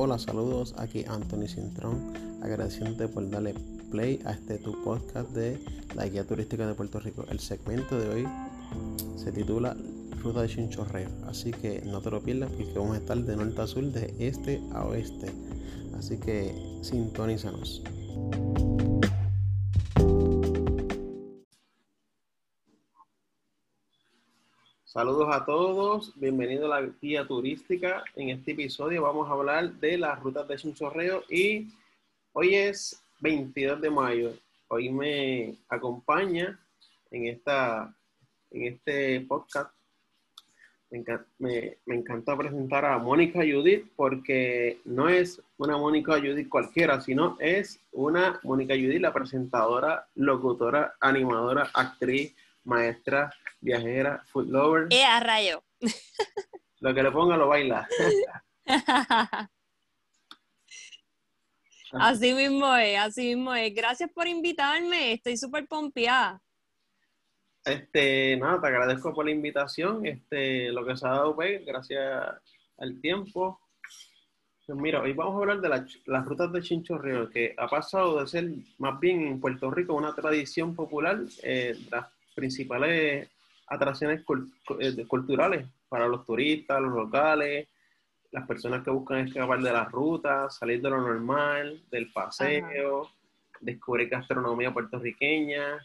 Hola, saludos. Aquí Anthony Cintrón, agradeciéndote por darle play a este tu podcast de la guía turística de Puerto Rico. El segmento de hoy se titula Ruta de Chinchorreo, así que no te lo pierdas porque vamos a estar de norte a sur, de este a oeste. Así que sintonízanos. Saludos a todos, bienvenidos a la guía turística. En este episodio vamos a hablar de las rutas de Chinchorreo y hoy es 22 de mayo. Hoy me acompaña en, esta, en este podcast. Me, encanta presentar a Mónica Judith porque no es una Mónica Judith cualquiera, sino es una Mónica Judith, la presentadora, locutora, animadora, actriz, maestra, viajera, food lover. Eh, a rayo. Lo que le ponga lo baila. así mismo es, así mismo es. Gracias por invitarme, estoy súper pompeada. Este, nada, te agradezco por la invitación. Este, lo que se ha dado, pues, gracias al tiempo. Pues mira, hoy vamos a hablar de las rutas de Chinchorreo, que ha pasado de ser más bien en Puerto Rico una tradición popular, eh, principales atracciones eh, culturales para los turistas, los locales, las personas que buscan escapar de las rutas, salir de lo normal, del paseo, descubrir gastronomía puertorriqueña,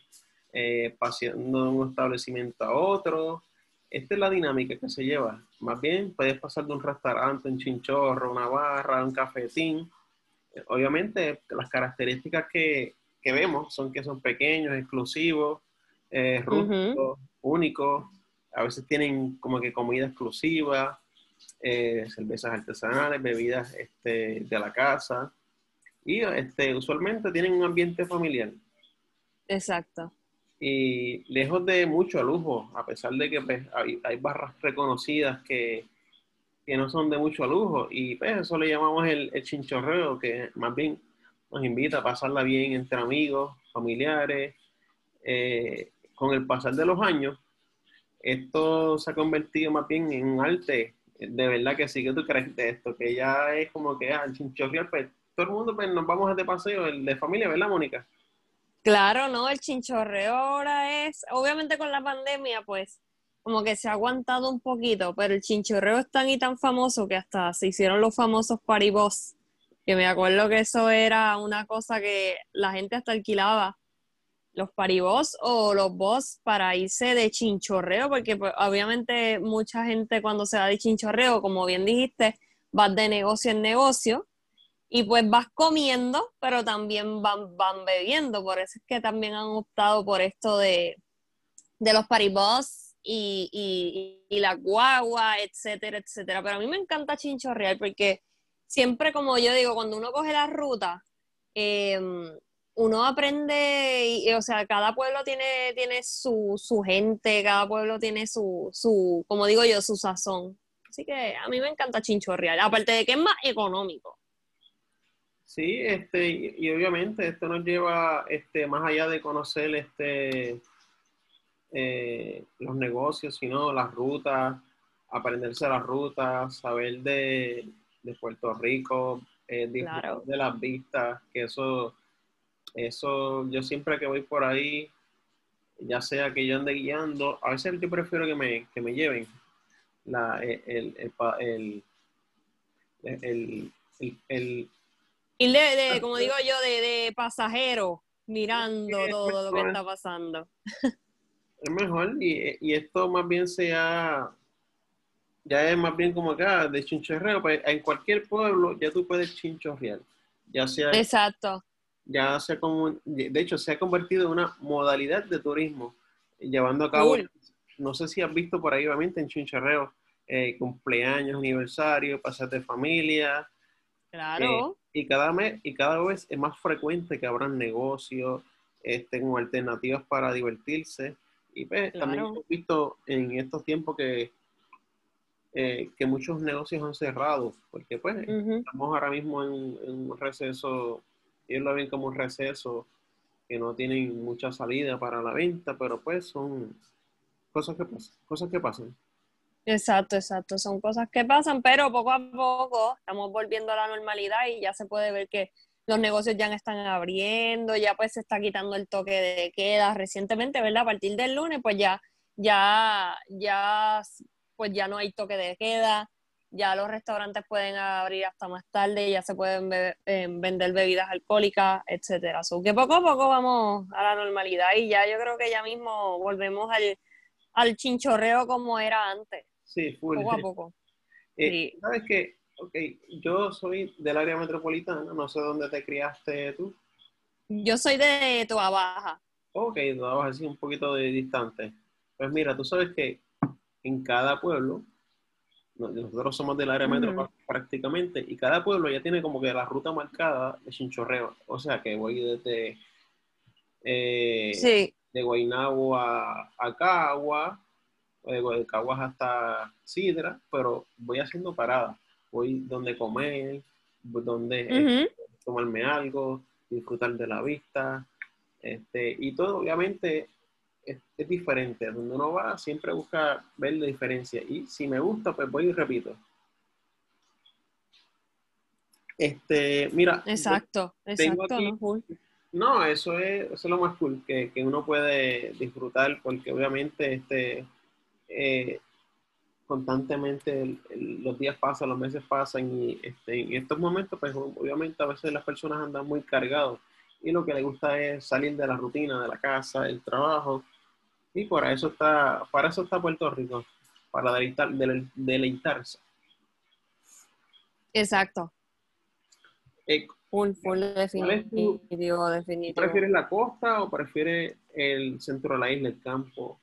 eh, paseando de un establecimiento a otro. Esta es la dinámica que se lleva. Más bien, puedes pasar de un restaurante, un chinchorro, una barra, un cafetín. Obviamente, las características que, que vemos son que son pequeños, exclusivos, eh, únicos, a veces tienen como que comida exclusiva, eh, cervezas artesanales, bebidas este, de la casa y este, usualmente tienen un ambiente familiar. Exacto. Y lejos de mucho lujo, a pesar de que pues, hay, barras reconocidas que, que, no son de mucho lujo y pues eso le llamamos el, el chinchorreo, que más bien nos invita a pasarla bien entre amigos, familiares, eh, con el pasar de los años, esto se ha convertido más bien en un arte. De verdad que sí que tú crees de esto, que ya es como que al ah, chinchorreal, pues todo el mundo pues, nos vamos a este paseo el de familia, ¿verdad, Mónica? Claro, no, el chinchorreo ahora es, obviamente con la pandemia, pues como que se ha aguantado un poquito, pero el chinchorreo es tan y tan famoso que hasta se hicieron los famosos paribos, que me acuerdo que eso era una cosa que la gente hasta alquilaba los paribos o los boss para irse de chinchorreo, porque pues, obviamente mucha gente cuando se va de chinchorreo, como bien dijiste, vas de negocio en negocio y pues vas comiendo, pero también van, bebiendo, por eso es que también han optado por esto de, los paribos y, y, la guagua, etcétera, etcétera. Pero a mí me encanta chinchorrear porque siempre, como yo digo, cuando uno coge la ruta, eh, uno aprende, y, o sea, cada pueblo tiene, tiene su, su gente, cada pueblo tiene su, su, como digo yo, su sazón. Así que a mí me encanta chinchorreal, aparte de que es más económico. Sí, este, y, obviamente esto nos lleva este, más allá de conocer este, eh, los negocios, sino las rutas, aprenderse las rutas, saber de, Puerto Rico, eh, de las vistas, que eso eso, yo siempre que voy por ahí, ya sea que yo ande guiando, a veces yo prefiero que me, que me lleven. La, el, el, el, el, el de, como digo yo, de, de pasajero, mirando todo lo que está pasando. Es mejor, y, y esto más bien sea, ya es más bien como acá, de chinchorreo, pues en cualquier pueblo ya tú puedes chinchorrear, ya sea... Exacto ya se como, de hecho, se ha convertido en una modalidad de turismo, llevando a cabo, no sé si has visto por ahí, obviamente, en Chincharreo, eh, cumpleaños, aniversario, pasar de familia. Claro. Eh, y, cada mes, y cada vez es más frecuente que abran negocios, este, con alternativas para divertirse. Y pues, también hemos visto en estos tiempos que, eh, que muchos negocios han cerrado, porque pues estamos ahora mismo en, en un receso ellos lo ven como un receso que no tienen mucha salida para la venta, pero pues son cosas que pasan, cosas que pasan. Exacto, exacto. Son cosas que pasan, pero poco a poco estamos volviendo a la normalidad y ya se puede ver que los negocios ya están abriendo, ya pues se está quitando el toque de queda recientemente, ¿verdad? A partir del lunes, pues ya, ya, ya, pues ya no hay toque de queda, ya los restaurantes pueden abrir hasta más tarde, ya se pueden eh, vender bebidas alcohólicas, etcétera. que poco a poco vamos a la normalidad y ya yo creo que ya mismo volvemos al, al chinchorreo como era antes. Sí, full. Poco a poco. Eh, ¿Sabes qué? Ok, yo soy del área metropolitana, no sé dónde te criaste tú. Yo soy de Toa Baja. Ok, Toa Baja, sí, un poquito de distante. Pues mira, tú sabes que en cada pueblo nosotros somos del área metro prácticamente y cada pueblo ya tiene como que la ruta marcada de chinchorreo. O sea que voy desde eh, de Guaynabo a, a Cagua, de Caguas hasta Sidra, pero voy haciendo paradas. Voy donde comer, donde tomarme algo, disfrutar de la vista, este, y todo obviamente es, diferente. Donde uno va, siempre busca ver la diferencia. Y si me gusta, pues voy y repito. Este, mira. Exacto, exacto. no, eso es, eso es lo más cool, que, uno puede disfrutar, porque obviamente este, eh, constantemente los días pasan, los meses pasan y este, en estos momentos, pues obviamente a veces las personas andan muy cargados y lo que les gusta es salir de la rutina de la casa, el trabajo y por eso está, para eso está Puerto Rico, para deleitar, deleitarse. Exacto. Eh, full, full definitivo, definitivo. ¿Prefieres la costa o prefieres el centro de la isla, el campo?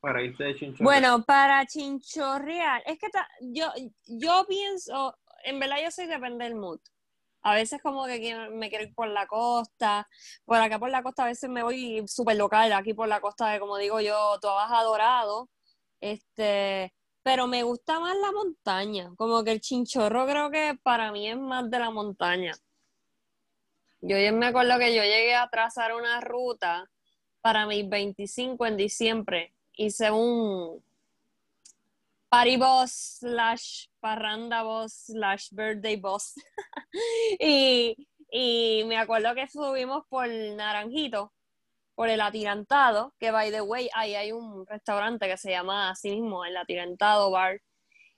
Para irte de Chinchorreal. Bueno, para Chinchorreal, es que yo, yo pienso, en verdad yo soy depende del mood. A veces como que me quiero ir por la costa, por acá por la costa a veces me voy súper local, aquí por la costa de, como digo yo, todo baja dorado, este, pero me gusta más la montaña, como que el chinchorro creo que para mí es más de la montaña. Yo me acuerdo que yo llegué a trazar una ruta para mis 25 en diciembre, hice un, party boss slash parranda boss slash birthday boss. y, me acuerdo que subimos por Naranjito, por el Atirantado, que by the way, ahí hay un restaurante que se llama así mismo, el Atirantado Bar.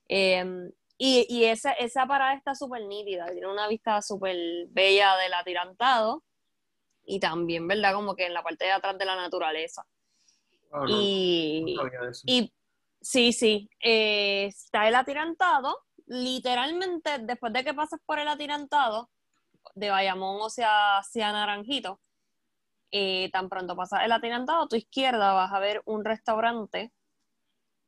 Em, y, esa, esa parada está súper nítida, tiene una vista súper bella del Atirantado y también, ¿verdad? Como que en la parte de atrás de la naturaleza. Ah, y, y, Sí, sí. Eh, está el atirantado. Literalmente, después de que pases por el atirantado, de Bayamón o sea, hacia Naranjito, eh, tan pronto pasas el atirantado, a tu izquierda vas a ver un restaurante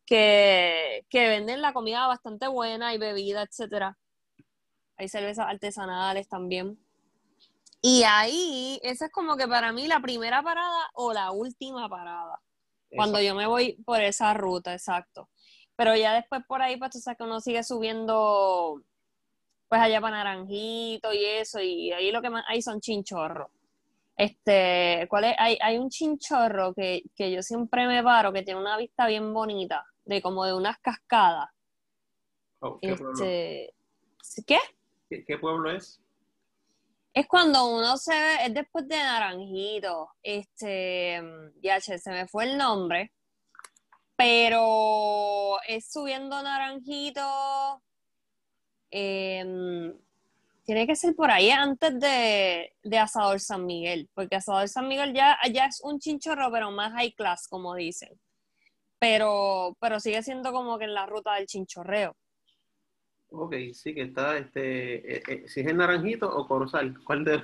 que, que venden la comida bastante buena y bebida, etcétera. Hay cervezas artesanales también. Y ahí, esa es como que para mí la primera parada o la última parada. Cuando yo me voy por esa ruta, exacto. Pero ya después por ahí, pues tú sabes que uno sigue subiendo, pues allá para Naranjito y eso, y ahí lo que más hay son chinchorros. Este, ¿cuál es? Hay, hay un chinchorro que, yo siempre me paro, que tiene una vista bien bonita, de como de unas cascadas. Oh, ¿qué, este, ¿qué? ¿Qué pueblo es? Es cuando uno se ve, es después de Naranjito, este, ya se me fue el nombre, pero es subiendo Naranjito, em, tiene que ser por ahí antes de, Asador San Miguel, porque Asador San Miguel ya, ya es un chinchorro, pero más high class, como dicen. Pero, pero sigue siendo como que en la ruta del chinchorreo. Ok, sí, que está, este, eh, eh, si es el naranjito o corozal, ¿cuál de...?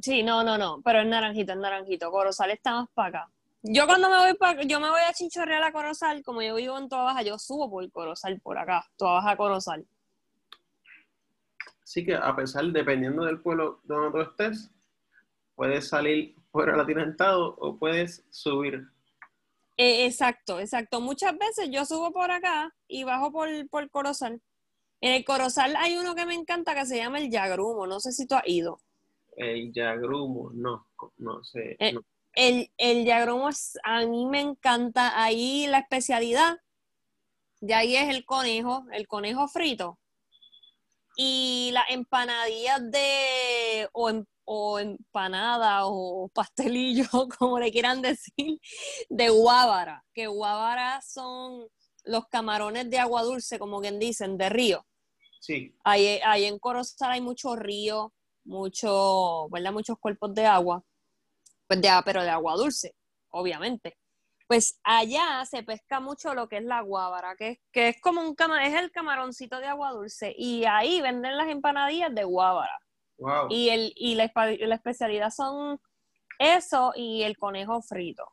Sí, no, no, no, pero es naranjito, es naranjito, corozal está más para acá. Yo cuando me voy para, yo me voy a Chinchorreal a Corozal, como yo vivo en Toa Baja, yo subo por Corozal por acá, Toa Baja Corozal. Sí que a pesar, dependiendo del pueblo donde tú estés, puedes salir por el atirantado o puedes subir. Eh, exacto, exacto. Muchas veces yo subo por acá y bajo por, por Corozal. En el Corozal hay uno que me encanta que se llama el Yagrumo. No sé si tú has ido. El Yagrumo, no, no sé. Eh, El, el yagromo es- a mí me encanta. Ahí la especialidad de ahí es el conejo, el conejo frito. Y las empanadillas de, o, em- o empanada o pastelillo, como le quieran decir, de guábara. Que guábara son los camarones de agua dulce, como quien dicen, de río. Sí, Ahí, ahí en Corozal hay muchos ríos, mucho, ¿verdad? Muchos cuerpos de agua, pues de, pero de agua dulce, obviamente. Pues allá se pesca mucho lo que es la guábara, que es, que es como un cama, es el camaroncito de agua dulce, y ahí venden las empanadillas de guábara. wow. Y, el, y la, la especialidad son eso y el conejo frito.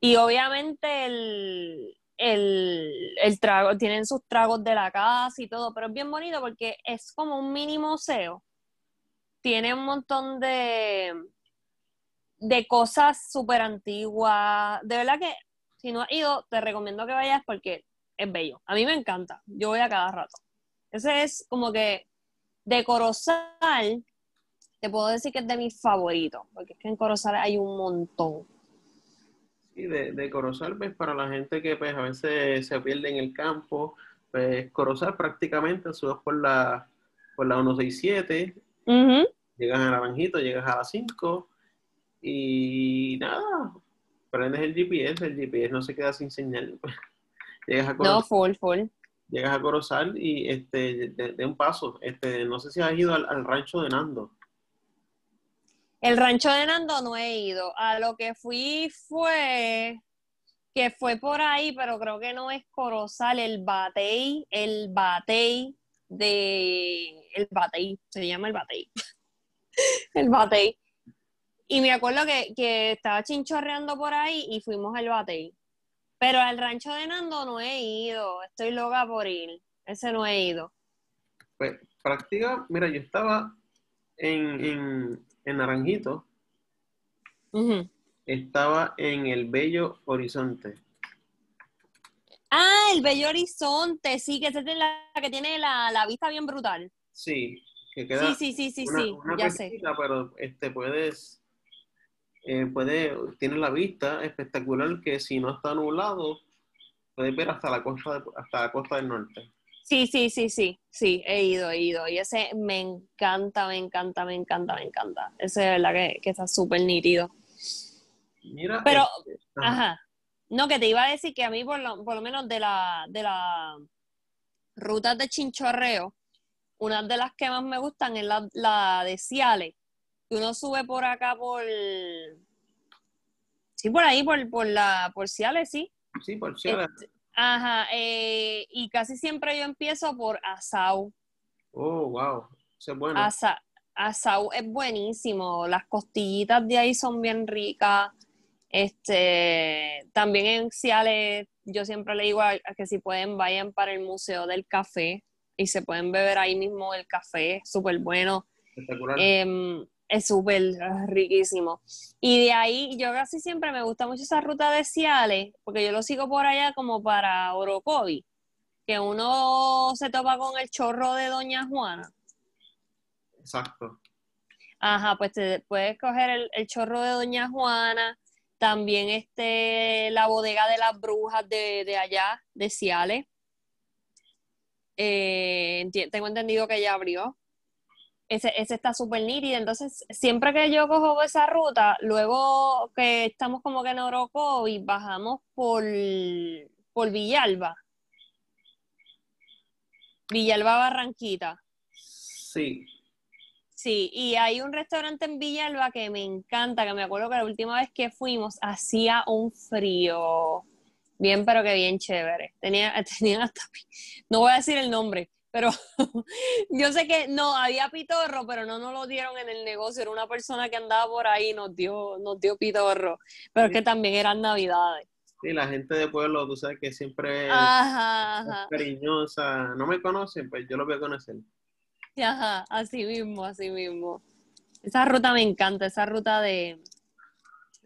Y obviamente el, el, el trago, tienen sus tragos de la casa y todo, pero es bien bonito porque es como un mini museo. Tiene un montón de, de cosas súper antiguas. De verdad que si no has ido, te recomiendo que vayas porque es bello. A mí me encanta. Yo voy a cada rato. Ese es como que de Corozal, te puedo decir que es de mis favoritos, porque es que en Corozal hay un montón. Sí, de, de Corozal, pues para la gente que pues a veces se pierde en el campo, pues Corozal prácticamente subes por la, por la 167, Ujú. llegas a Naranjito, llegas a las 5 y nada, prendes el GPS, el GPS no se queda sin señal. llegas a No, Corozal, full, full. llegas a Corozal y este, de, de un paso, este, no sé si has ido al, al rancho de Nando. El rancho de Nando no he ido. A lo que fui fue que fue por ahí, pero creo que no es Corozal, el Batey, el Batey de el Batey, se llama el Batey. el Batey. Y me acuerdo que, que estaba chinchorreando por ahí y fuimos al Batey. Pero al rancho de Nando no he ido. Estoy loca por ir. Ese no he ido. Pues práctica, mira, yo estaba en, en, en Naranjito, estaba en el Bello Horizonte. Ah, el Bello Horizonte, sí, que esa es la que tiene la, la vista bien brutal. Sí, que queda Sí, sí, sí, sí, una, sí, una ya sé. pero este puedes, eh, puede, tienes la vista espectacular que si no está nublado, puedes ver hasta la costa de- hasta la costa del norte. Sí, sí, sí, sí, sí, he ido, he ido. Y ese me encanta, me encanta, me encanta, me encanta. Ese de verdad que, que está súper nítido. Mira, Pero, este, ajá. No, que te iba a decir que a mí, por lo, por lo menos de la, de la rutas de chinchorreo, una de las que más me gustan es la, la de Ciales. Que uno sube por acá por. Sí, por ahí, por, por la, por Ciales, sí. sí, por cierto. Este, ajá, eh, y casi siempre yo empiezo por Asau. Oh, wow, eso es bueno. Asa- Asau es buenísimo, las costillitas de ahí son bien ricas. Este, también en Ciales, yo siempre le digo a, a que si pueden vayan para el Museo del Café y se pueden beber ahí mismo el café, súper bueno. Espectacular. Em, es súper riquísimo. Y de ahí, yo casi siempre me gusta mucho esa ruta de Ciales, porque yo lo sigo por allá como para Orocovi, que uno se topa con el chorro de Doña Juana. Exacto. Ajá, pues te puedes coger el, el chorro de Doña Juana, también este, la bodega de las brujas de, de allá, de Ciales. Eh, tengo entendido que ya abrió. Ese, ese está súper nítido. Entonces, siempre que yo cojo esa ruta, luego que estamos como que en Orocovi, bajamos por, por Villalba. Villalba Barranquita. Sí, Sí, y hay un restaurante en Villalba que me encanta, que me acuerdo que la última vez que fuimos hacía un frío bien, pero que bien chévere. Tenía, tenían hasta, no voy a decir el nombre, pero yo sé que no, había pitorro, pero no nos lo dieron en el negocio, era una persona que andaba por ahí y nos dio, nos dio pitorro, pero es que también eran navidades. sí, la gente de pueblo, tú sabes que siempre es Ajá, cariñosa. No me conocen, pues yo lo voy a conocer. Ajá, así mismo, así mismo. Esa ruta me encanta, esa ruta de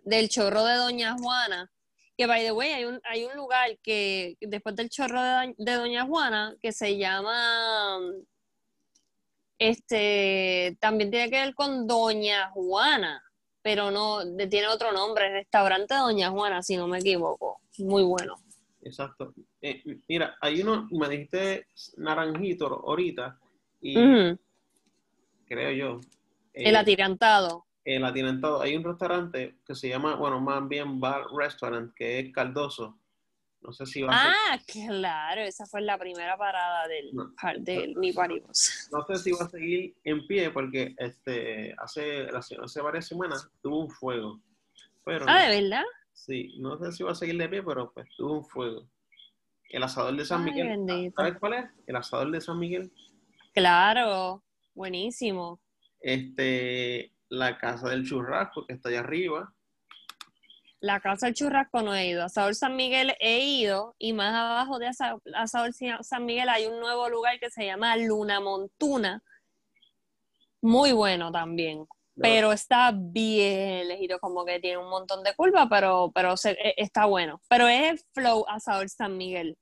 del chorro de Doña Juana, que by the way, hay un, hay un lugar que después del chorro de, Doñ- de Doña Juana que se llama este también tiene que ver con Doña Juana, pero no, tiene otro nombre, restaurante Doña Juana, si no me equivoco. Muy bueno. Exacto. Eh, mira, hay uno, me dijiste naranjito ahorita, y creo yo, eh, El atirantado. El atirantado, hay un restaurante que se llama, bueno, más bien Bar Restaurant, que es Caldoso. No sé si va a ser, Ah, claro, esa fue la primera parada del, No. de mi paribus. no sé si va a seguir en pie porque este hace, hace, hace varias semanas tuvo un fuego. Pero Ah, ¿de verdad? sí, no sé si va a seguir de pie, pero pues tuvo un fuego. El asador de San Ay, Miguel. bendito. ¿Sabes cuál es? El asador de San Miguel. Claro, buenísimo. Este, la casa del churrasco que está allá arriba. La casa del churrasco no he ido. Asador San Miguel he ido y más abajo de Asa- Asador San Miguel hay un nuevo lugar que se llama Luna Montuna. Muy bueno también. Pero está bien lejido, como que tiene un montón de curvas, pero, pero se- e- está bueno. Pero es el Flow Asador San Miguel.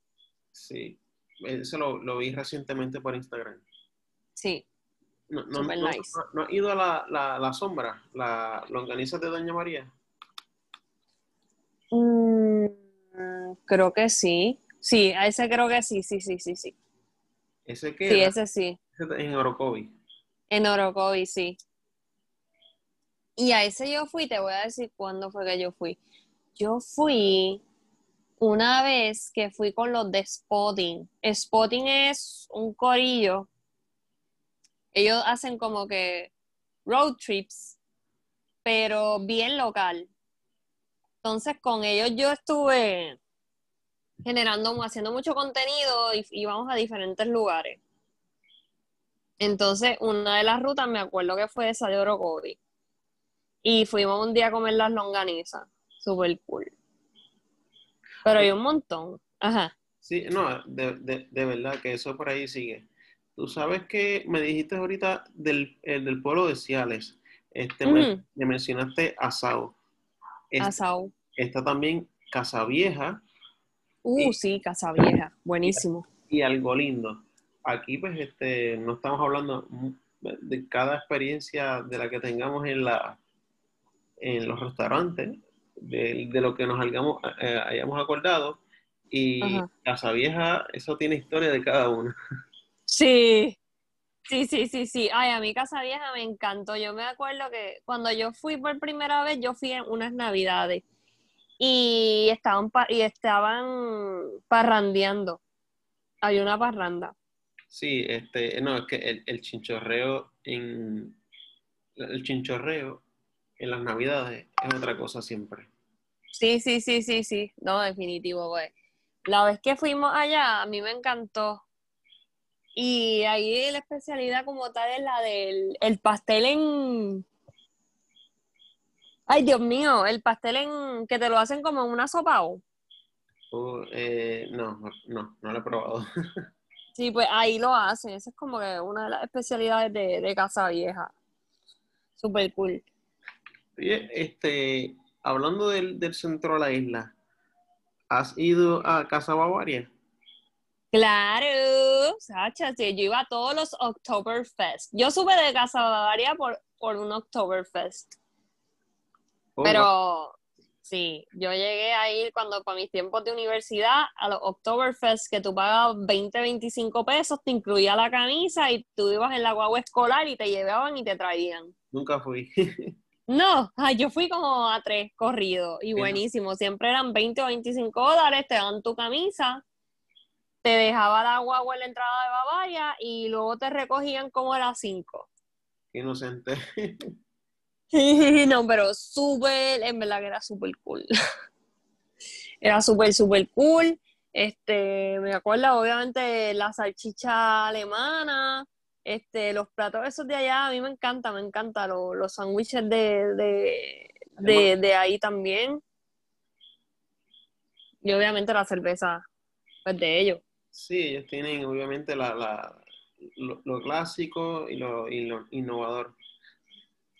Sí, eso lo, lo vi recientemente por Instagram. Sí. No, no, Super no- nice. no- no has ido a la, la, la sombra, la longaniza de Doña María. Mm, creo que sí. Sí, a ese creo que sí, sí, sí, sí, sí. Ese que Sí, ese sí. en Orocovi. En Orocovi, sí. Y a ese yo fui, te voy a decir cuándo fue que yo fui. Yo fui una vez que fui con los de Spotting. Spotting es un corillo. Ellos hacen como que road trips, pero bien local. Entonces con ellos yo estuve generando, haciendo mucho contenido y íbamos a diferentes lugares. Entonces, una de las rutas me acuerdo que fue esa de Orocovi. Y fuimos un día a comer las longanizas. Super cool. Pero hay un montón. Ajá. Sí, no, de, de, de verdad que eso por ahí sigue. Tú sabes que me dijiste ahorita del, el del pueblo de Ciales. Este, me, mencionaste Asao. Es- Asau. está también Casa Vieja Uh, sí, Casa Vieja. Buenísimo. y Algo Lindo. Aquí, pues, este, no estamos hablando de cada experiencia de la que tengamos en la en los restaurantes, de, de lo que nos hayamos, eh, hayamos acordado. Y Ajá. Casa Vieja, eso tiene historia de cada una. Sí. Sí, sí, sí, sí. Ay, a mí Casa Vieja me encantó. Yo me acuerdo que cuando yo fui por primera vez, yo fui en unas navidades y estaban, pa- y estaban parrandeando. Hay una parranda. Sí, este, no, es que el, el chinchorreo en el chinchorreo en las navidades es otra cosa siempre. Sí, sí, sí, sí, sí. No, definitivo, güey. La vez que fuimos allá, a mí me encantó. Y ahí la especialidad como tal es la del el pastel en... Ay, Dios mío, el pastel en que te lo hacen como en una sopa. ¿o? O, eh, no, no, no lo he probado. Sí, pues ahí lo hacen. Esa es como que una de las especialidades de, de Casa Vieja. Súper cool. Oye, este, hablando del, del centro de la isla, ¿has ido a Casa Bavaria? Claro, Sacha, sí, yo iba a todos los Oktoberfest. Yo supe de Casa Bavaria por, por un Oktoberfest. Oh, Pero sí, yo llegué a ir cuando para mis tiempos de universidad a los Oktoberfest que tú pagabas 20, 25 pesos, te incluía la camisa y tú ibas en la guagua escolar y te llevaban y te traían. Nunca fui. No, ay, yo fui como a tres corridos y buenísimo. Siempre eran 20 o 25 dólares, te dan tu camisa, te dejaba la guagua en la entrada de Bavaria y luego te recogían como a las 5. Inocente. No, pero súper, en verdad que era súper cool. Era súper, súper cool. Este, me acuerdo obviamente la salchicha alemana, este, los platos esos de allá, a mí me encanta, me encanta, lo- los sándwiches de, de, de, de ahí también. Y obviamente la cerveza, pues de ellos. Sí, ellos tienen obviamente la, la- lo, lo clásico y lo, y lo innovador.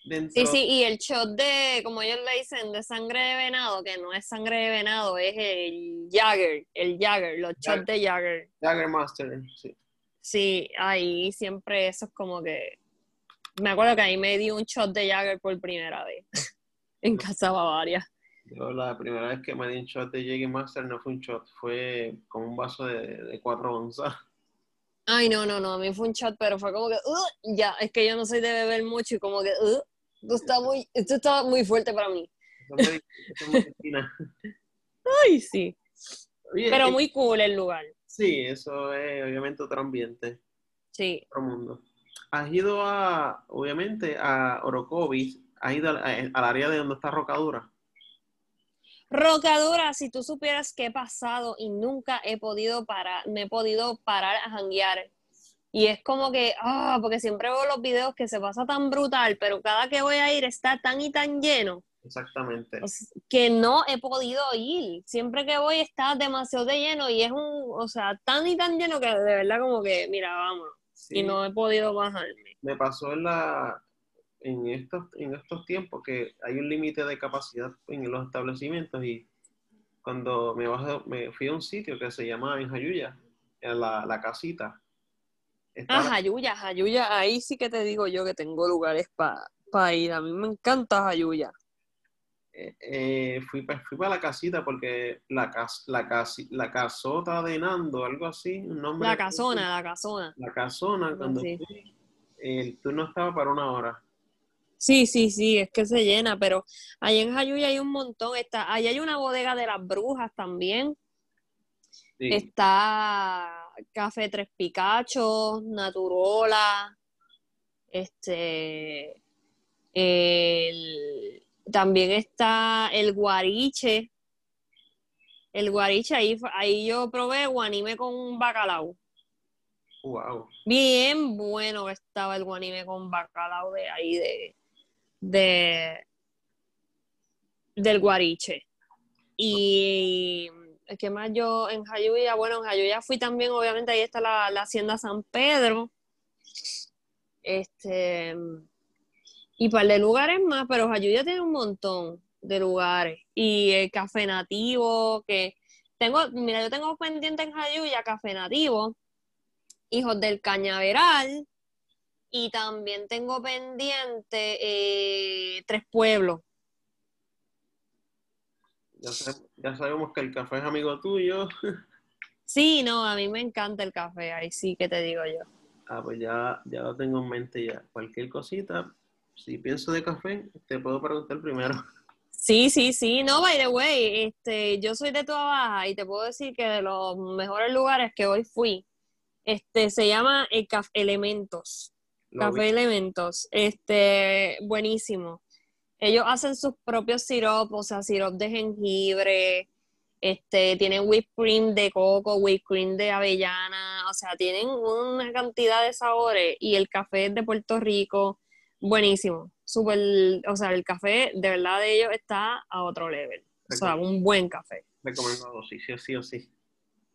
Dentro, Sí, sí, y el shot de, como ellos le dicen, de sangre de venado, que no es sangre de venado, es el Jagger, el Jagger, los shots de Jagger. Jaggermaster, sí. Sí, ahí siempre eso es como que... Me acuerdo que ahí me di un shot de Jagger por primera vez. en Casa Bavaria. Yo la primera vez que me di un shot de Jägermeister Master no fue un shot, fue con un vaso de, de 4 onzas. Ay, no, no, no, a mí fue un shot, pero fue como que, uh, ya, es que yo no soy de beber mucho y como que, uh, esto está muy, esto está muy fuerte para mí. Ay, sí. pero eh, muy cool el lugar. Sí, eso es obviamente otro ambiente. Sí. Otro mundo. Has ido a, obviamente, a Orocovis, has ido al área de donde está Rocadura. Rocadura, si tú supieras qué he pasado y nunca he podido parar, me he podido parar a janguear. Y es como que, ah, porque siempre veo los videos que se pasa tan brutal, pero cada que voy a ir está tan y tan lleno. Exactamente. Que no he podido ir. Siempre que voy está demasiado de lleno y es un, o sea, tan y tan lleno que de verdad como que, mira, vamos. Y no he podido bajarme. Me pasó en la, en estos, en estos tiempos que hay un límite de capacidad en los establecimientos y cuando me, me fui a un sitio que se llama en Jayuya, en la, la casita. Ah, Jayuya, Jayuya, ahí sí que te digo yo que tengo lugares para ir. A mí me encanta Jayuya. Eh, eh, fui, fui para la casita porque la, cas, la, la casota de Nando, algo así, un nombre. La casona, la casona. La casona, cuando fui, el turno estaba para una hora. Sí, sí, sí, es que se llena, pero ahí en Jayuya hay un montón. Está, ahí hay una bodega de las brujas también. Está Café Tres Picachos, Naturola, este, también está el guariche. El guariche, ahí, ahí yo probé guanime con bacalao. Wow. Bien bueno estaba el guanime con bacalao de ahí de, de del Guariche. Y ¿qué más yo en Jayuya? Bueno, en Jayuya fui también, obviamente, ahí está la, Hacienda San Pedro. Este y para de lugares más, pero Jayuya tiene un montón de lugares. Y el café nativo, que tengo, mira, yo tengo pendiente en Jayuya, café nativo, hijos del cañaveral, y también tengo pendiente eh, Tres Pueblos. Ya, sabemos que el café es amigo tuyo. Sí, no, a mí me encanta el café, ahí sí que te digo yo. Ah, pues ya, ya lo tengo en mente ya. Cualquier cosita, si pienso de café, te puedo preguntar primero. Sí, sí, sí, no, by the way, este, yo soy de Toda Baja y te puedo decir que de los mejores lugares que hoy fui, este, se llama el Café Elementos. Café Elementos, este, buenísimo. Ellos hacen sus propios siropos, o sea, sirop de jengibre, este, tienen whipped cream de coco, whipped cream de avellana, o sea, tienen una cantidad de sabores y el café de Puerto Rico, buenísimo. Súper, o sea, el café de verdad de ellos está a otro level. O sea, un buen café. Recomendado, sí, sí, o sí.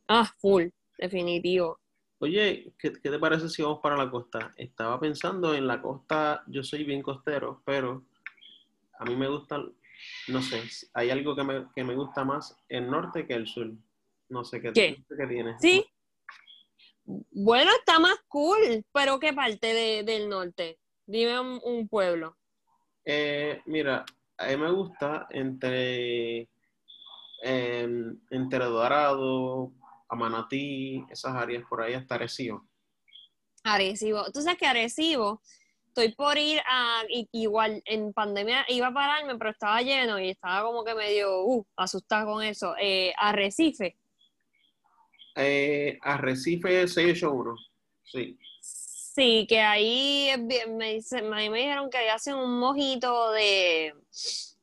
Ah, full, definitivo. Oye, ¿qué, te parece si vamos para la costa? Estaba pensando en la costa, yo soy bien costero, pero a mí me gusta, no sé, hay algo que me, que me gusta más el norte que el sur. No sé qué, ¿Qué? tiene. Sí. Bueno, está más cool, pero ¿qué parte del norte? Dime un, pueblo. Eh, mira, a mí me gusta entre, eh, entre Dorado, a Manatí, esas áreas por ahí hasta Arecibo. Arecibo. Tú sabes que Arecibo, estoy por ir a, igual en pandemia iba a pararme, pero estaba lleno y estaba como que medio uh, asustada con eso. Eh, Arrecife. Eh, Arrecife 681, sí. Sí, que ahí me, me, dijeron que ahí hacen un mojito de,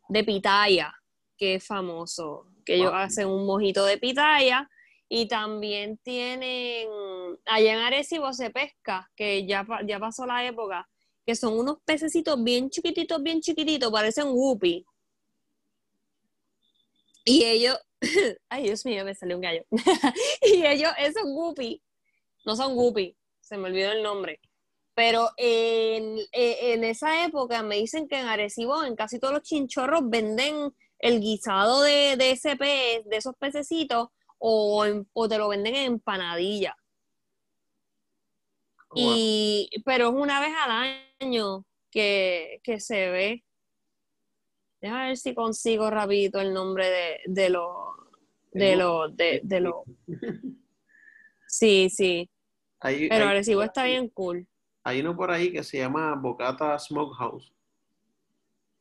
de pitaya, que es famoso, que ellos hacen un mojito de pitaya y también tienen, allá en Arecibo se pesca, que ya, ya pasó la época, que son unos pececitos bien chiquititos, bien chiquititos, parecen whoopie. Y ellos, ay Dios mío, me salió un gallo. y ellos, esos whoopie, no son whoopie, se me olvidó el nombre. Pero en, en, esa época me dicen que en Arecibo, en casi todos los chinchorros, venden el guisado de, de ese pez, de esos pececitos, o, o te lo venden en empanadilla. Y, pero es una vez al año que, se ve. Deja ver si consigo rapidito el nombre de, de los, de los, de, de los. Sí, sí. Hay, Pero Arecibo está bien cool. hay uno por ahí que se llama Bocata Smokehouse.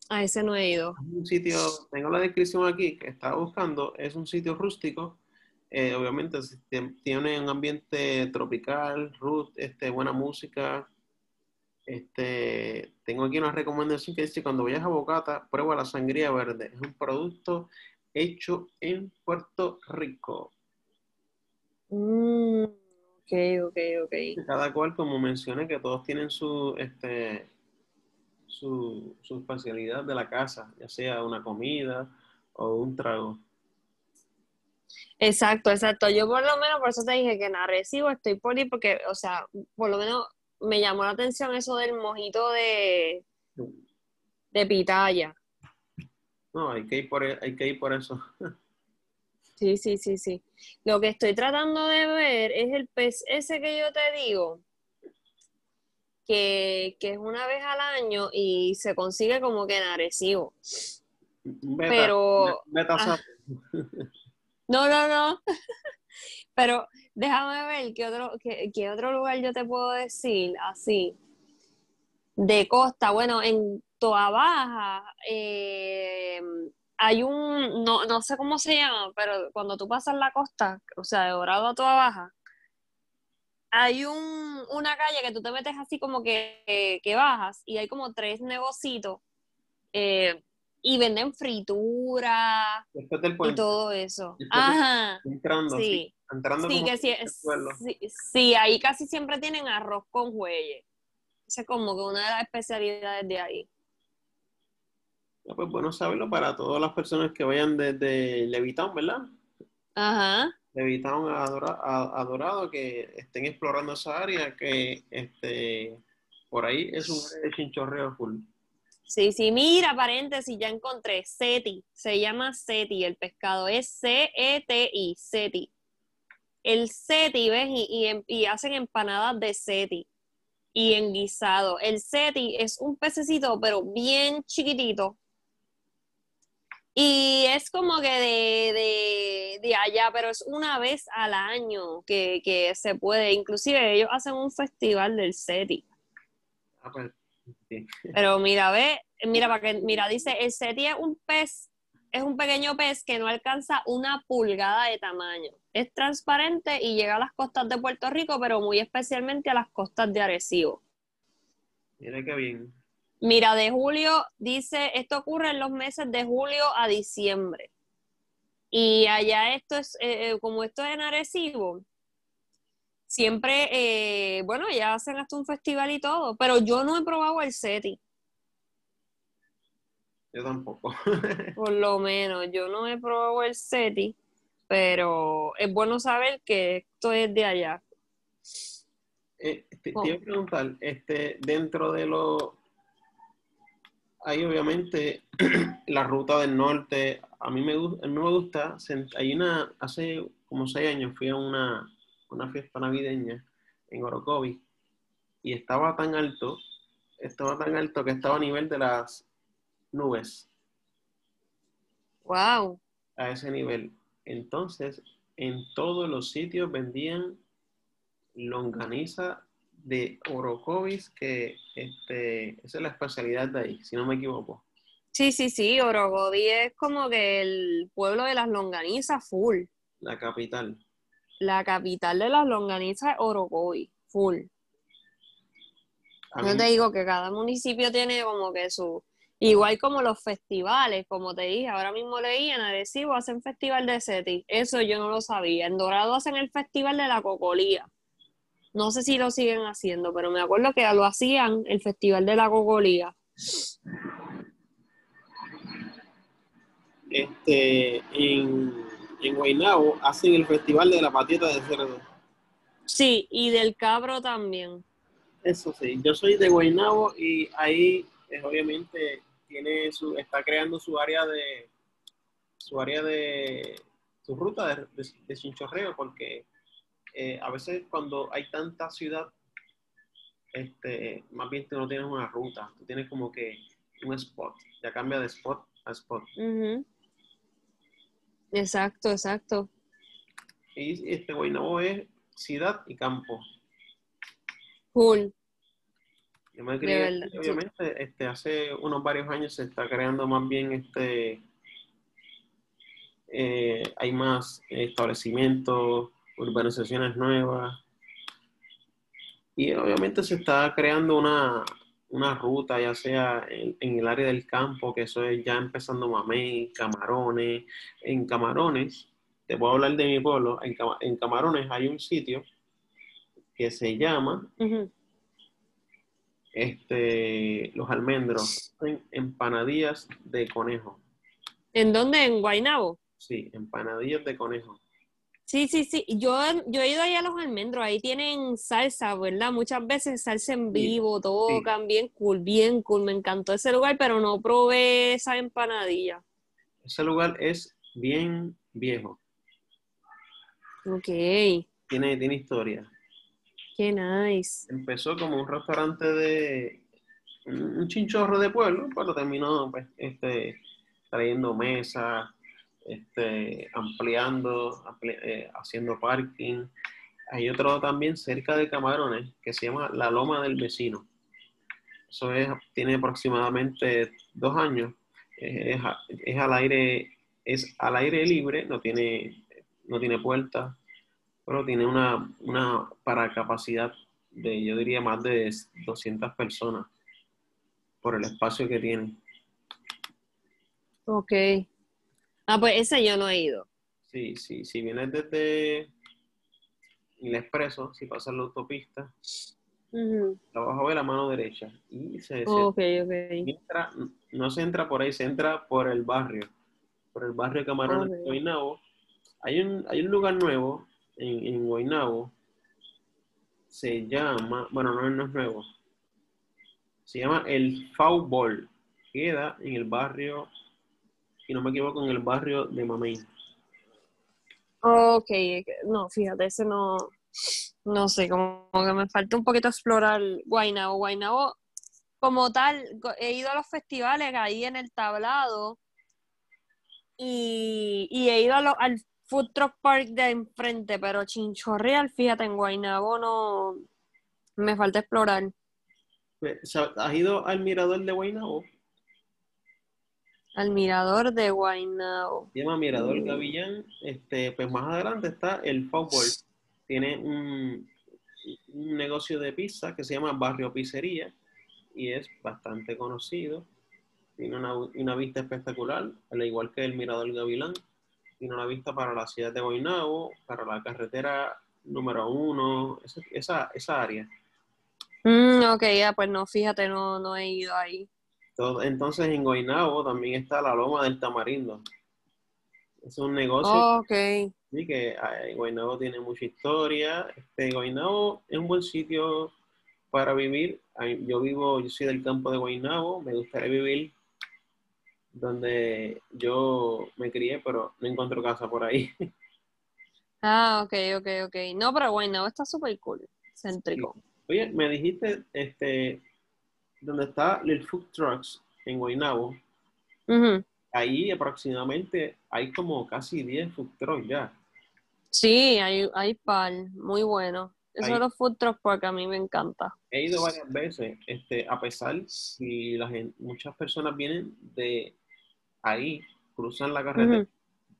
A ese no he ido. Un sitio, tengo la descripción aquí que estaba buscando, es un sitio rústico. Eh, obviamente tiene un ambiente tropical, root, este, buena música. Este, tengo aquí una recomendación que dice cuando vayas a Bocata, prueba la sangría verde. Es un producto hecho en Puerto Rico. Mm, ok, ok, ok. Cada cual, como mencioné, que todos tienen su, este, su, su especialidad de la casa, ya sea una comida o un trago. Exacto, exacto. Yo por lo menos, por eso te dije que en Arecibo estoy por ir porque, o sea, por lo menos me llamó la atención eso del mojito de, de pitaya. No, hay que ir por, e- hay que ir por eso. Sí, sí, sí, sí. Lo que estoy tratando de ver es el pez ese que yo te digo, que, que es una vez al año y se consigue como que en Arecibo. Beta- Pero- beta ah. No, no, no. Pero déjame ver qué otro, qué, qué otro lugar yo te puedo decir así. De costa, bueno, en Toa Baja eh, hay un, no, no sé cómo se llama, pero cuando tú pasas la costa, o sea, de Dorado a Toa Baja, hay un, una calle que tú te metes así como que, que, que bajas y hay como tres negocitos eh, y venden fritura Después del y todo eso. Después Ajá, entrando, sí. sí, entrando Sí, que sí, sí, sí, ahí casi siempre tienen arroz con jueyes. Esa es como que una de las especialidades de ahí. Ah, pues bueno saberlo para todas las personas que vayan desde Levitown, ¿verdad? Ajá. Levitown a, a- a Dorado, que estén explorando esa área, que este, por ahí es un chinchorreo full. Sí, sí, mira, paréntesis, ya encontré. Seti, se llama Seti, el pescado es C-E-T-I, Seti. El Seti, ¿ves? Y, hacen empanadas de Seti y en guisado. El Seti es un pececito, pero bien chiquitito. Y es como que de, de, de allá, pero es una vez al año que, que se puede. Inclusive ellos hacen un festival del Seti. Ah, pues, sí. Pero mira, ve, mira, para que, mira, dice, el seti es un pez, es un pequeño pez que no alcanza una pulgada de tamaño. Es transparente y llega a las costas de Puerto Rico, pero muy especialmente a las costas de Arecibo. Mira qué bien. Mira, de julio, dice, esto ocurre en los meses de julio a diciembre. Y allá esto es, eh, eh, como esto es en Arecibo, siempre, eh, bueno, ya hacen hasta un festival y todo, pero yo no he probado el seti. Yo tampoco. Por lo menos, yo no he probado el SETI, pero es bueno saber que esto es de allá. Eh, te, te Oh. iba a preguntar, este, dentro de lo, hay obviamente la ruta del norte, a mí me, a mí me gusta, hay una, hace como seis años fui a una, una fiesta navideña en Orocovi y estaba tan alto, estaba tan alto que estaba a nivel de las nubes, Wow. a ese nivel. Entonces, en todos los sitios vendían longaniza de Orocovis, que este, esa es la especialidad de ahí, si no me equivoco. Sí, sí, sí, Orogodí es como que el pueblo de las longanizas full. La capital. La capital de las longanizas es Orocovi, full. Yo te digo que cada municipio tiene como que su, igual como los festivales, como te dije, ahora mismo leí en Arecibo hacen festival de SETI, eso yo no lo sabía. En Dorado hacen el festival de la cocolía. No sé si lo siguen haciendo, pero me acuerdo que lo hacían el festival de la cocolía. este, en, en Guaynabo hacen el festival de la patieta de cerdo. Sí, y del cabro también. Eso sí, yo soy de Guaynabo y ahí eh, obviamente tiene su, está creando su área de su área de su ruta de, de, de chinchorreo porque eh, a veces cuando hay tanta ciudad este más bien tú no tienes una ruta, tú tienes como que un spot, ya cambia de spot a spot. Ujú. Exacto, exacto. Y este Guaynabo es ciudad y campo. Cool. Yo me crié, verdad, sí. obviamente, este, hace unos varios años se está creando más bien este, eh, hay más establecimientos, urbanizaciones nuevas, y obviamente se está creando una, una ruta, ya sea en, en el área del campo, que eso es ya empezando Mamey, Camarones, en Camarones, te puedo hablar de mi pueblo, en, en Camarones hay un sitio que se llama este, los almendros, en empanadillas de conejo. ¿En dónde? En Guaynabo. Sí, empanadillas de conejo. Sí, sí, sí. Yo, yo he ido ahí a los almendros, ahí tienen salsa, ¿verdad? Muchas veces salsa en Sí, vivo, tocan bien cool, bien cool. Me encantó ese lugar, pero no probé esa empanadilla. Ese lugar es bien viejo, Ok, qué tiene, tiene historia. nice. Empezó como un restaurante de un un chinchorro de pueblo, pero terminó pues, este, trayendo mesas, este, ampliando, ampli- eh, haciendo parking. Hay otro también cerca de Camarones que se llama La Loma del Vecino. Eso es, tiene aproximadamente dos años. Es al aire, es al aire libre, no tiene, no tiene puerta, pero tiene una, una para capacidad de, yo diría, más de 200 personas por el espacio que tiene. Ok. Ah, pues ese yo no he ido. Sí, sí, si vienes desde el expreso, si pasas la autopista, Ujú. la vas a ver a mano derecha. Y se, ok. entra, no se entra por ahí, se entra por el barrio, por el barrio de Camarones de. Guaynabo. Hay un, hay un lugar nuevo en, en Guaynabo, se llama, bueno, no, no es nuevo, se llama el Foul queda en el barrio, si no me equivoco, en el barrio de Mamey. Ok, no, fíjate, ese no, no sé, como que me falta un poquito explorar Guaynabo. Guaynabo, como tal, he ido a los festivales ahí en el tablado y, y he ido a lo- al Food Truck Park de enfrente, pero Chinchorreal, fíjate, en Guaynabo no, me falta explorar. Pues, ¿Has ido al mirador de Guaynabo? Al mirador de Guaynabo. Se llama Mirador. Gavillán. Este, pues más adelante está el fútbol. Tiene un, un negocio de pizza que se llama Barrio Pizzería y es bastante conocido. Tiene una, una vista espectacular, al igual que el Mirador Gavilán. Tiene una vista para la ciudad de Guaynabo, para la carretera número uno, esa, esa, esa área. Mm, ok, ya, pues no, fíjate, no, no he ido ahí. Entonces en Guaynabo también está la Loma del Tamarindo. Es un negocio Ok. Sí, que eh, Guaynabo tiene mucha historia. Este, Guaynabo es un buen sitio para vivir. Yo vivo, yo soy del campo de Guaynabo, me gustaría vivir donde yo me crié, pero no encuentro casa por ahí. Ah, ok, ok, ok. No, pero Guaynabo está súper cool, céntrico. Oye, me dijiste, este, donde está el Food Trucks en Guaynabo, ahí aproximadamente hay como casi 10 food trucks ya. Sí, hay, hay par, muy bueno. Eso de los food trucks porque a mí me encanta. He ido varias veces, este, a pesar y la gente, muchas personas vienen de ahí, cruzan la carretera,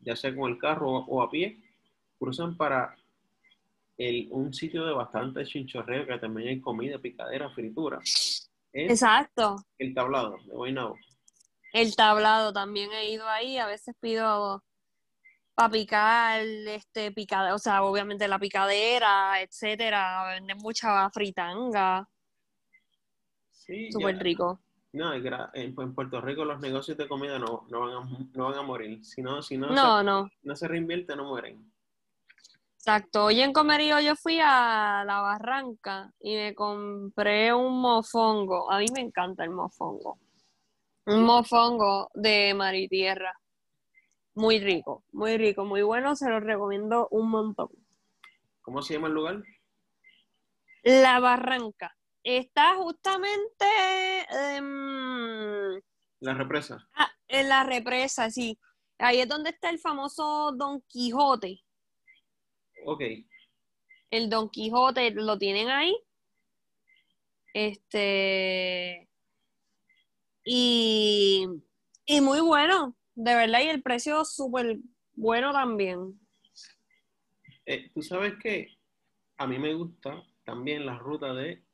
ya sea con el carro o, o a pie, cruzan para el, un sitio de bastante chinchorreo que también hay comida, picadera, fritura. Es Exacto. el tablado de Guaynabo. El tablado también he ido ahí, a veces pido para picar, este, picada, o sea, obviamente la picadera, etcétera, venden mucha fritanga, Sí, súper rico. No, en Puerto Rico los negocios de comida no, no, van, a, no van a morir. Si no, si no, No, se, no, no se reinvierte, no mueren. Exacto. Hoy en Comerío yo fui a la Barranca y me compré un mofongo. A mí me encanta el mofongo. Un mofongo de mar y tierra. Muy rico, muy rico, muy bueno. Se lo recomiendo un montón. ¿Cómo se llama el lugar? La Barranca. Está justamente em, La represa. Ah, En la represa, sí. Ahí es donde está el famoso Don Quijote. Ok. El Don Quijote lo tienen ahí. Este. Y, y muy bueno, de verdad, y el precio súper bueno también. Eh, Tú sabes que a mí me gusta también la ruta de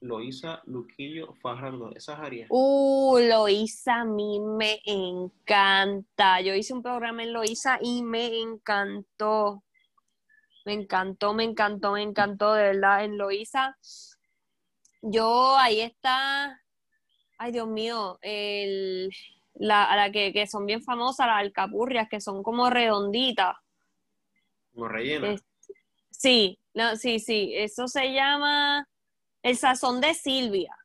Loíza, Luquillo, Fajardo, esas áreas. Uh, Loíza a mí me encanta. Yo hice un programa en Loíza y me encantó. Me encantó, me encantó, me encantó, de verdad. En yo ahí está. Ay, Dios mío, el, la, a la que, que son bien famosas, las alcapurrias, que son como redonditas. Como rellena. Es- Sí, no, sí, sí, eso se llama el sazón de Silvia.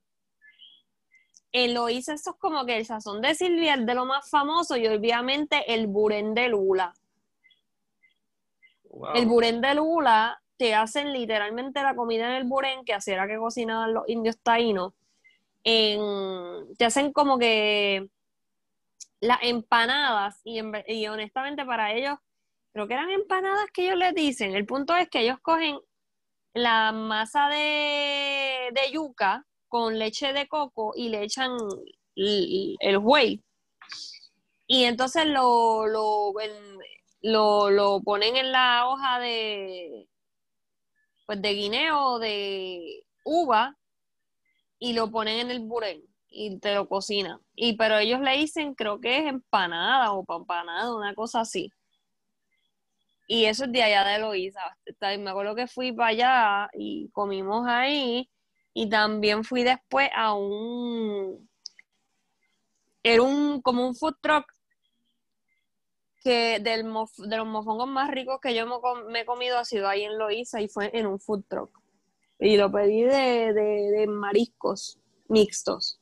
En Loíza eso es como que el sazón de Silvia es de lo más famoso y obviamente el burén de Lula. Wow. El burén de Lula te hacen literalmente la comida en el burén que así era que cocinaban los indios taínos. En- te hacen como que las empanadas y, en ver- y honestamente para ellos creo que eran empanadas que ellos les dicen. El punto es que ellos cogen la masa de, de yuca con leche de coco y le echan el, el whey. Y entonces lo, lo, el- lo, lo ponen en la hoja de, pues de guineo o de uva y lo ponen en el burén y te lo cocinan. Y pero ellos le dicen, creo que es empanada o pampanada, una cosa así. Y eso es de allá de Loíza. Me acuerdo que fui para allá y comimos ahí. Y también fui después a un. Era un como un food truck que del mof- de los mofongos más ricos que yo me, he comido ha sido ahí en Loíza y fue en un food truck. Y lo pedí de, de- de mariscos mixtos.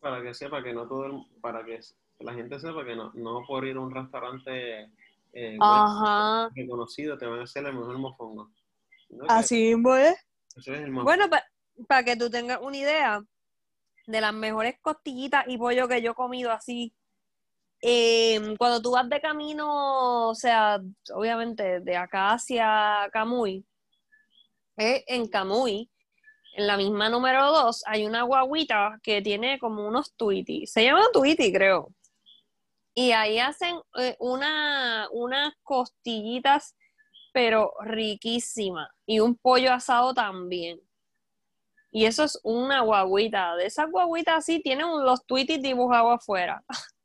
Para que sepa que no todo el- para que la gente sepa que no, no por ir a un restaurante eh, Ajá. reconocido te van a hacer el mejor mofongo. Así mismo es. Eso es el Bueno, para que tú tengas una idea de las mejores costillitas y pollo que yo he comido así, eh, cuando tú vas de camino, o sea, obviamente de acá hacia Camuy, eh, en Camuy, en la misma número 2, hay una guaguita que tiene como unos tweety. Se llama tweety, creo. Y ahí hacen eh, una, unas costillitas, pero riquísimas. Y un pollo asado también. Y eso es una guaguita. De esas guaguitas así tienen los tweeties dibujados afuera.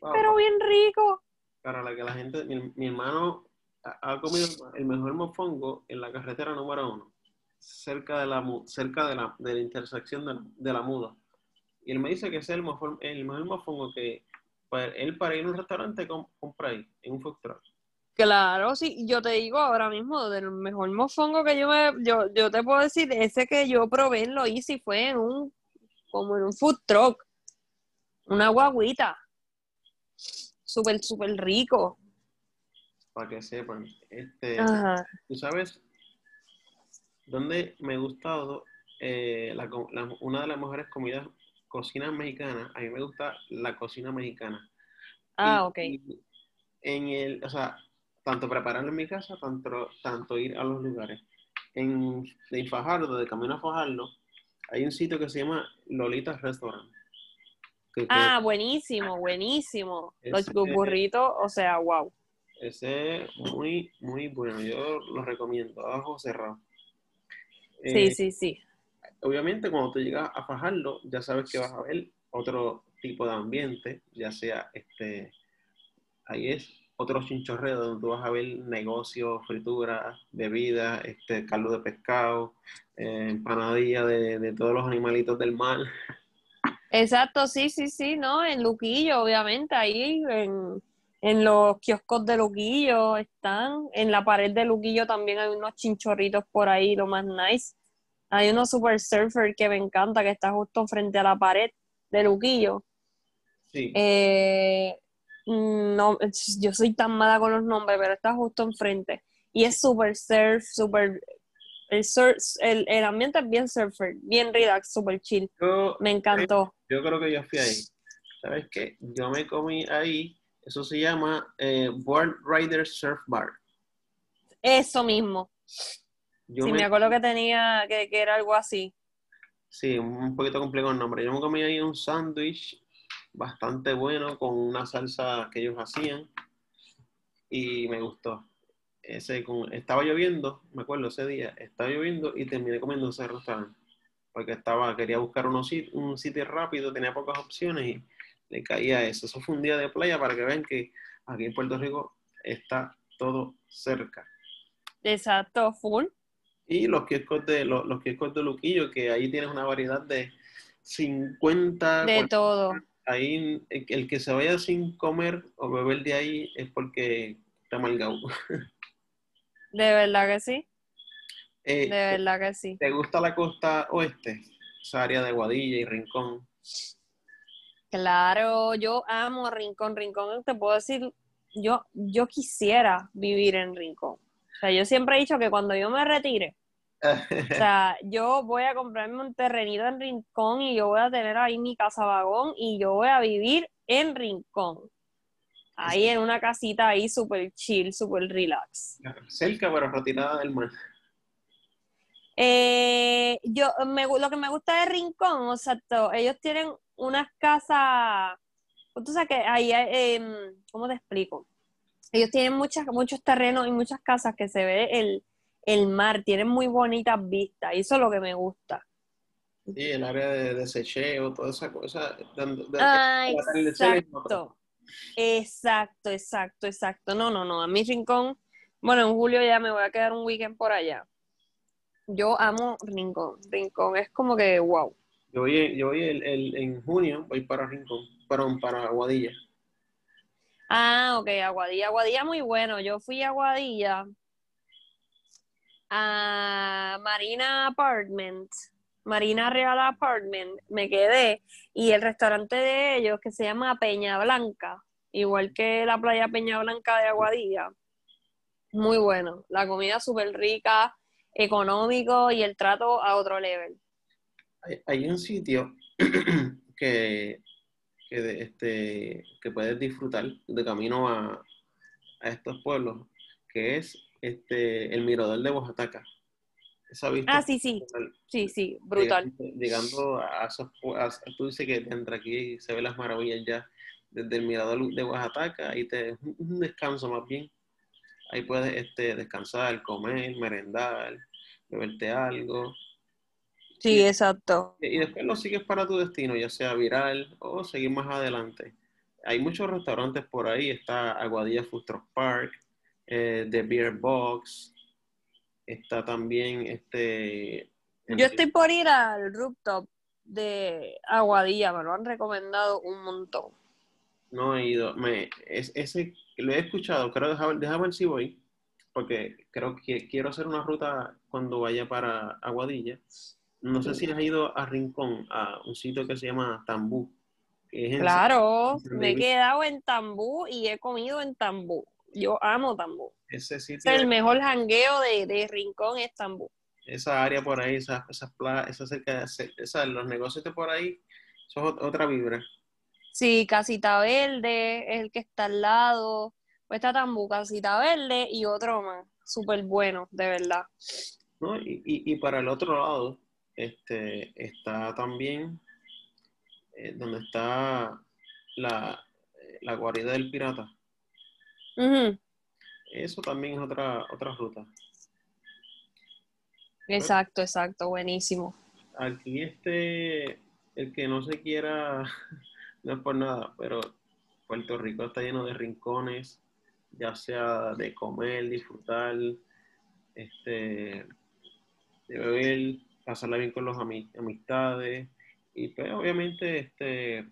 Wow, Pero bien rico. para la que la gente, mi, mi hermano ha, ha comido el mejor mofongo en la carretera número uno, cerca de la cerca de la, de la intersección de la, de la muda. Y él me dice que ese es el mejor, el mejor mofongo que para él para ir a un restaurante com- compra ahí, en un food truck. Claro, sí, yo te digo ahora mismo, del mejor mofongo que yo me, yo, yo te puedo decir, ese que yo probé lo hice fue en un, como en un food truck, una guaguita, súper, súper rico. para que sepan. Este, Ajá. ¿Tú sabes dónde me ha gustado eh, la una de las mejores comidas, cocina mexicana? A mí me gusta la cocina mexicana. Ah, Y- ok. y en el, o sea, tanto prepararlo en mi casa, tanto, tanto ir a los lugares. En, en Fajardo, de camino a Fajardo, hay un sitio que se llama Lolita's Restaurant. Que, Ah, buenísimo, buenísimo. Los burritos, o sea, wow. ese es muy, muy bueno. Yo lo recomiendo, a ojos cerrados. Sí, Eh, sí, sí. obviamente cuando tú llegas a Fajardo, ya sabes que vas a ver otro tipo de ambiente, ya sea este, ahí es otro chinchorreo donde tú vas a ver negocios, frituras, bebidas, este, caldo de pescado, eh, empanadilla de, de todos los animalitos del mar. Exacto, sí, sí, sí, ¿no? En Luquillo, obviamente, ahí en, en los kioscos de Luquillo están, en la pared de Luquillo también hay unos chinchorritos por ahí, lo más nice. Hay uno super surfer que me encanta, que está justo frente a la pared de Luquillo. Sí, Eh, no, yo soy tan mala con los nombres, pero está justo enfrente. Y es super surf, super... El, surf, el, el ambiente es bien surfer, bien relax, super chill. yo, Me encantó. Yo creo que yo fui ahí. ¿Sabes qué? Yo me comí ahí, eso se llama eh, World Rider Surf Bar. Eso mismo. Yo sí, me... acuerdo que tenía, que, que era algo así. Sí, un poquito complejo el nombre. Yo me comí ahí un sándwich bastante bueno con una salsa que ellos hacían y me gustó. Ese, con, estaba lloviendo, me acuerdo ese día, estaba lloviendo y terminé comiendo en ese restaurante porque estaba, quería buscar unos, un sitio rápido, tenía pocas opciones y le caía eso. Eso fue un día de playa para que vean que aquí en Puerto Rico está todo cerca. Exacto, full. Y los kioscos de, los, los kioscos de Luquillo, que ahí tienes una variedad de 50... De todo. Ahí el, que se vaya sin comer o beber de ahí es porque está malgado. De verdad que sí. Eh, de verdad que sí. ¿Te gusta la costa oeste? Esa área de Guadilla y Rincón. Claro, yo amo Rincón. Rincón, te puedo decir, yo, yo quisiera vivir en Rincón. O sea, yo siempre he dicho que cuando yo me retire, o sea, yo voy a comprarme un terrenito en Rincón y yo voy a tener ahí mi casa vagón y yo voy a vivir en Rincón. Ahí en una casita ahí súper chill, súper relax. Cerca, pero retirada del mar. Eh, yo, me, lo que me gusta de Rincón, o sea, ellos tienen unas casas, pues tú sabes que ahí, eh, ¿cómo te explico? Ellos tienen muchas, muchos terrenos y muchas casas que se ve el, el mar, tienen muy bonitas vistas, y eso es lo que me gusta. Sí, el área de desecheo, toda esa cosa. ah, exacto. Exacto, exacto, exacto. No, no, no. A mi rincón, bueno, en julio ya me voy a quedar un weekend por allá. Yo amo Rincón. Rincón es como que wow. Yo voy, yo voy el, en junio, voy para Rincón, perdón, para Aguadilla. Ah, ok, Aguadilla. Aguadilla muy bueno. Yo fui a Aguadilla a Marina Apartment, Marina Real Apartment, me quedé y el restaurante de ellos que se llama Peña Blanca, igual que la playa Peña Blanca de Aguadilla, muy bueno, la comida súper rica, económico y el trato a otro level. Hay, un sitio que, que, este, que puedes disfrutar de camino a, a estos pueblos, que es este, el mirador de Oaxaca. ah, sí, sí. Sí, sí, brutal. Llegando, a, esos, tú dices que entre aquí se ven las maravillas ya desde el mirador de Oaxaca y te un descanso más bien. Ahí puedes este, descansar, comer, merendar, beberte algo. Sí, exacto. Y, después lo sigues para tu destino, ya sea viral o seguir más adelante. Hay muchos restaurantes por ahí, está Aguadilla Truck Park, eh, The Beer Box, está también este... Yo estoy por ir al rooftop de Aguadilla, me lo han recomendado un montón. No he ido, me, es, ese lo he escuchado, creo, déjame, déjame ver si voy, porque creo que quiero hacer una ruta cuando vaya para Aguadilla. No sé si has ido a Rincón, a un sitio que se llama Tambú. claro, me he quedado en Tambú y he comido en Tambú. Yo amo Tambú. Ese sitio. el mejor jangueo de, de, Rincón es Tambú. Esa área por ahí, esas, esas playas, esa cerca, esa, los negocios de por ahí, son otra vibra. Sí, Casita Verde es el que está al lado. Pues está Tambú, Casita Verde y otro más. Súper bueno, de verdad. ¿no? Y, y, y, para el otro lado, este, está también eh, donde está la, la, guarida del pirata. Eso también es otra, otra ruta. Exacto, exacto, buenísimo. Aquí este, el que no se quiera, no es por nada, pero Puerto Rico está lleno de rincones, ya sea de comer, disfrutar, este, de beber, pasarla bien con los amistades. Y pues obviamente este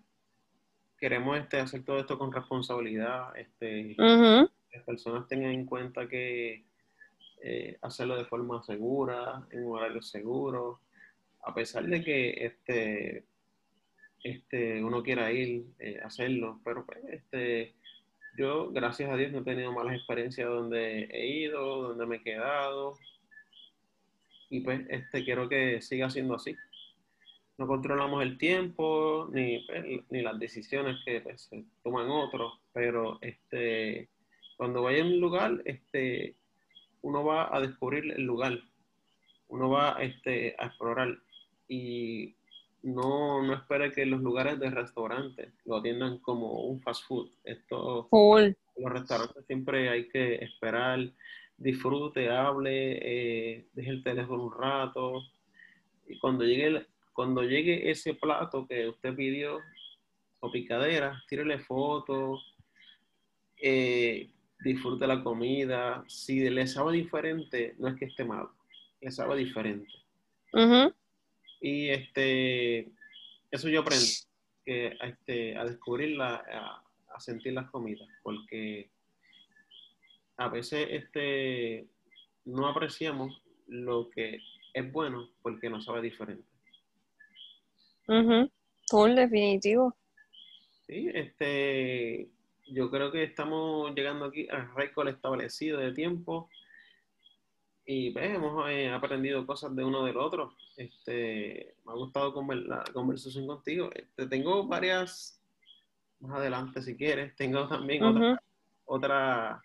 queremos este hacer todo esto con responsabilidad, este las personas tengan en cuenta que eh, hacerlo de forma segura, en un horario seguro, a pesar de que este este uno quiera ir eh, hacerlo, pero pues este yo, gracias a Dios, no he tenido malas experiencias donde he ido, donde me he quedado. Y pues este, quiero que siga siendo así. no controlamos el tiempo ni, pues, ni las decisiones que pues, se toman otros, pero este, cuando vaya a un lugar, este, uno va a descubrir el lugar, uno va este, a explorar y no, no espere que los lugares de restaurantes lo atiendan como un fast food. Esto, los restaurantes siempre hay que esperar, disfrute, hable, eh, deje el teléfono un rato. Y cuando llegue, cuando llegue ese plato que usted pidió o picadera, tírele fotos, eh, disfrute la comida. Si le sabe diferente, no es que esté mal, le sabe diferente. Y este, eso yo aprendí que, este, a descubrirla, a, a, sentir las comidas, porque a veces este, no apreciamos lo que es bueno porque no sabe diferente. Todo definitivo. Sí, este, yo creo que estamos llegando aquí al récord establecido de tiempo y pues, hemos eh, aprendido cosas de uno del otro. Este, me ha gustado la conversación contigo. Este, tengo varias, más adelante si quieres, tengo también otra,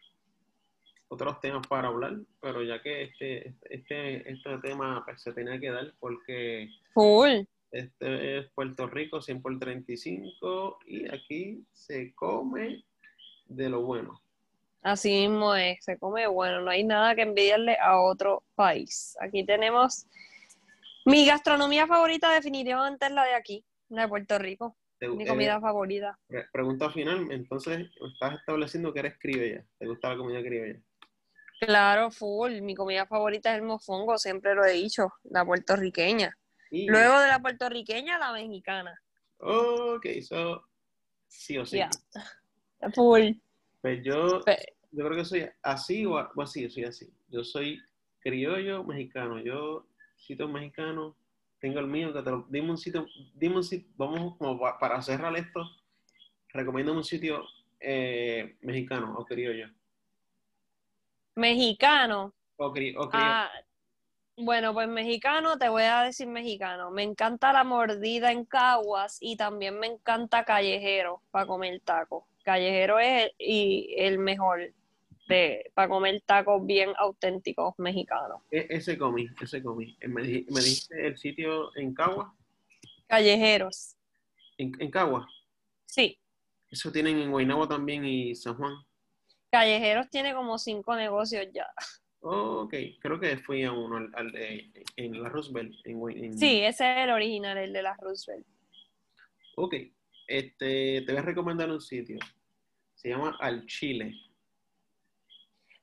otros temas para hablar, pero ya que este, este, este tema pues, se tenía que dar porque este es Puerto Rico 100 por 35 y aquí se come de lo bueno. Así mismo es, se come bueno, no hay nada que envidiarle a otro país. Aquí tenemos mi gastronomía favorita definitivamente es la de aquí, la de Puerto Rico. Mi comida favorita. Pregunta final, entonces estás estableciendo que eres criolla. ¿Te gusta la comida criolla? Claro, full. Mi comida favorita es el mofongo, siempre lo he dicho, la puertorriqueña. Luego de la puertorriqueña, la mexicana. Ok, so sí o sí. Full. Pues yo, yo creo que soy así o, así, soy así. Yo soy criollo mexicano. Yo, sitio mexicano, tengo el mío, que te lo, dime un sitio, dime un sitio, vamos como para cerrar esto, recomiendo un sitio eh, mexicano o criollo. Mexicano. O, criollo. Ah, bueno, pues mexicano, te voy a decir mexicano. Me encanta la mordida en caguas y también me encanta callejero para comer tacos. Callejero es el, y el mejor de, para comer tacos bien auténticos mexicanos. E, ese comí, ese comí. Eh, me, dijiste el sitio en Cagua. Callejeros. ¿En, en Cagua? Sí. Eso tienen en Guaynabo también y San Juan. Callejeros tiene como cinco negocios ya. ok, creo que fui a uno al, de, en la Roosevelt. En, Sí, ese es el original, el de la Roosevelt. Ok, este, te voy a recomendar un sitio. Se llama Al Chile.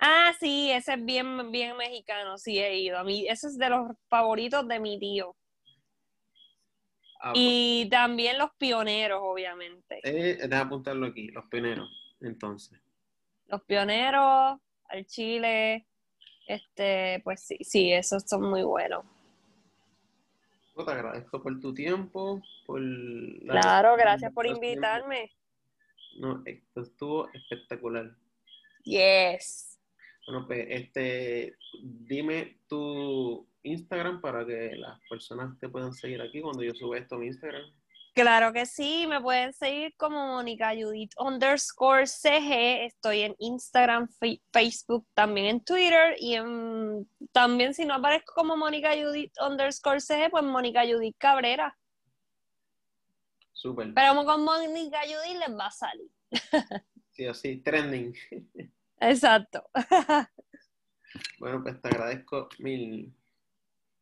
Ah, sí, ese es bien, bien mexicano, sí he ido. A mí, ese es de los favoritos de mi tío. Ah, y pues. también los pioneros, obviamente. Eh, déjame apuntarlo aquí, los pioneros, entonces. Los pioneros, al Chile, este, pues sí, sí, esos son muy buenos. Te agradezco por tu tiempo, por... Claro, gracias por invitarme. No, esto estuvo espectacular. Yes. Bueno, pues, este, dime tu Instagram para que las personas te puedan seguir aquí cuando yo suba esto a mi Instagram. Claro que sí, me pueden seguir como Mónica Judith underscore CG. Estoy en Instagram, Facebook, también en Twitter y también si no aparezco como Mónica Judith underscore CG, pues Mónica Judith Cabrera. Súper. Pero como con Mónica Judith les va a salir. sí, así, trending. Exacto. bueno, pues te agradezco mil.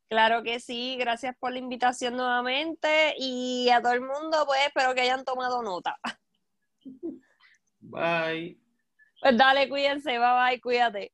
Claro que sí, gracias por la invitación nuevamente y a todo el mundo, pues espero que hayan tomado nota. Bye. Pues dale, cuídense, bye bye, cuídate.